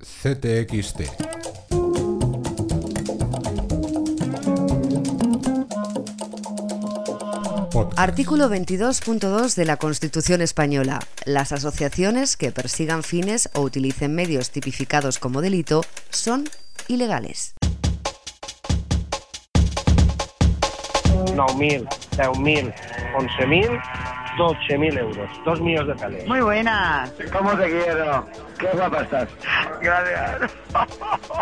CTXT. Artículo 22.2 de la Constitución Española. Las asociaciones que persigan fines o utilicen medios tipificados como delito son ilegales. 9.000, 10.000, 11.000, 12.000 euros. Dos millones de calés. Muy buenas. ¿Cómo te quiero? Qué guapa estás. Gracias.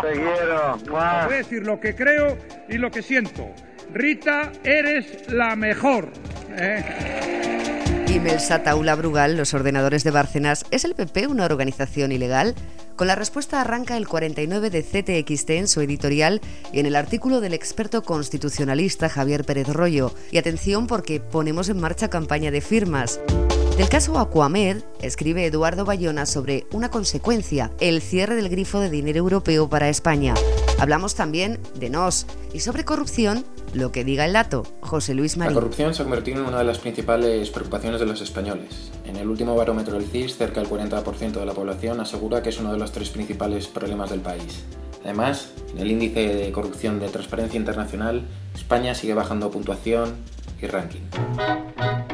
Te quiero. Voy a decir lo que creo y lo que siento. Rita, eres la mejor. ¿eh? Y Melsata Ula Brugal, los ordenadores de Bárcenas, ¿es el PP una organización ilegal? Con la respuesta arranca el 49 de CTXT en su editorial y en el artículo del experto constitucionalista Javier Pérez Rollo. Y atención porque ponemos en marcha campaña de firmas. Del caso Aquamed, escribe Eduardo Bayona sobre una consecuencia, el cierre del grifo de dinero europeo para España. Hablamos también de NOS y sobre corrupción, lo que diga el dato, José Luis Marín. La corrupción se ha convertido en una de las principales preocupaciones de los españoles. En el último barómetro del CIS, cerca del 40% de la población asegura que es uno de los tres principales problemas del país. Además, en el índice de corrupción de Transparencia Internacional, España sigue bajando puntuación y ranking.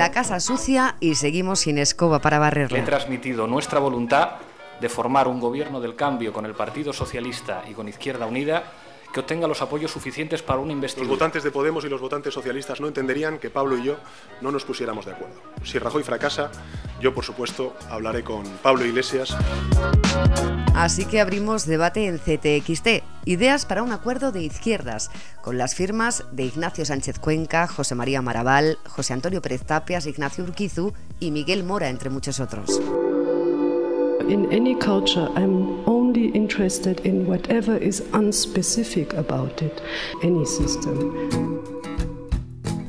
La casa sucia y seguimos sin escoba para Le he barrerla. transmitido nuestra voluntad de formar un gobierno del cambio con el Partido Socialista y con Izquierda Unida que obtenga los apoyos suficientes para una Los investidura. votantes de Podemos y los votantes socialistas no entenderían que Pablo y yo no nos pusiéramos de acuerdo. Si Rajoy fracasa, yo por supuesto hablaré con Pablo Iglesias. Así que abrimos debate en CTXT. Ideas para un acuerdo de izquierdas, con las firmas de Ignacio Sánchez Cuenca, José María Maraval, José Antonio Pérez Tapias, Ignacio Urquizu y Miguel Mora, entre muchos otros. In any culture, I'm only interested in whatever is unspecific about it, any system.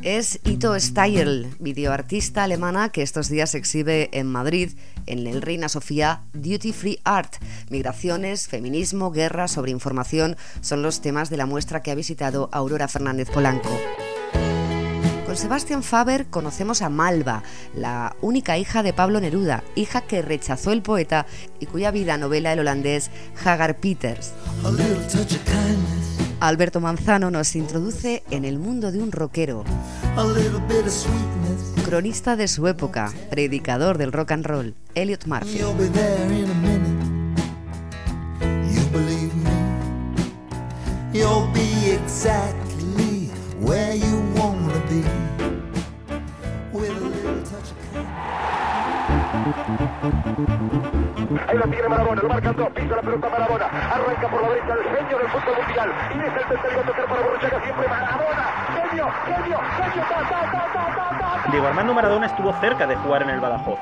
Es Ito Steyer, videoartista alemana que estos días exhibe en Madrid, en el Reina Sofía Duty Free Art. Migraciones, feminismo, guerra, sobre información son los temas de la muestra que ha visitado Aurora Fernández Polanco. Con Sebastian Faber conocemos a Malva, la única hija de Pablo Neruda, hija que rechazó el poeta y cuya vida novela el holandés Hagar Peters. Alberto Manzano nos introduce en el mundo de un rockero, cronista de su época, predicador del rock and roll, Elliot Murphy. Touch of Ahí lo tiene Marabona, lo marcan dos, pisa la pelota Marabona, arranca por la derecha el genio del fútbol mundial, y es el tercero a tocar para Borruchaga, siempre Marabona, genio, genio, genio, ta, ta, ta, ta, ta. Diego Armando Maradona estuvo cerca de jugar en el Badajoz.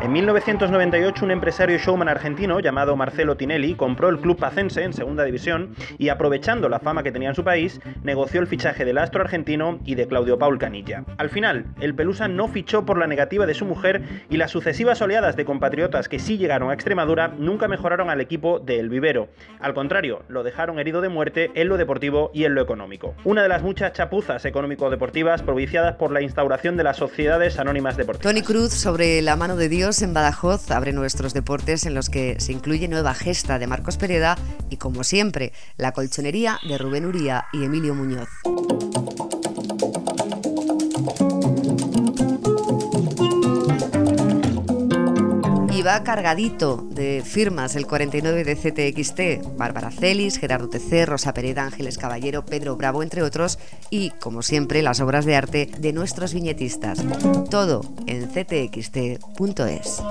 En 1998 un empresario showman argentino llamado Marcelo Tinelli compró el club pacense en segunda división y aprovechando la fama que tenía en su país, negoció el fichaje del astro argentino y de Claudio Paul Canilla. Al final, el Pelusa no fichó por la negativa de su mujer y las sucesivas oleadas de compatriotas que sí llegaron a Extremadura nunca mejoraron al equipo de El Vivero. Al contrario, lo dejaron herido de muerte en lo deportivo y en lo económico. Una de las muchas chapuzas económico-deportivas propiciadas por la instauración de las sociedades anónimas deportivas. Tony Cruz sobre la mano de Dios en Badajoz abre nuestros deportes en los que se incluye Nueva Gesta de Marcos Pereda y como siempre la colchonería de Rubén Uría y Emilio Muñoz. Va cargadito de firmas el 49 de CTXT, Bárbara Celis, Gerardo TC, Rosa Pereda, Ángeles Caballero, Pedro Bravo, entre otros, y, como siempre, las obras de arte de nuestros viñetistas. Todo en ctxt.es.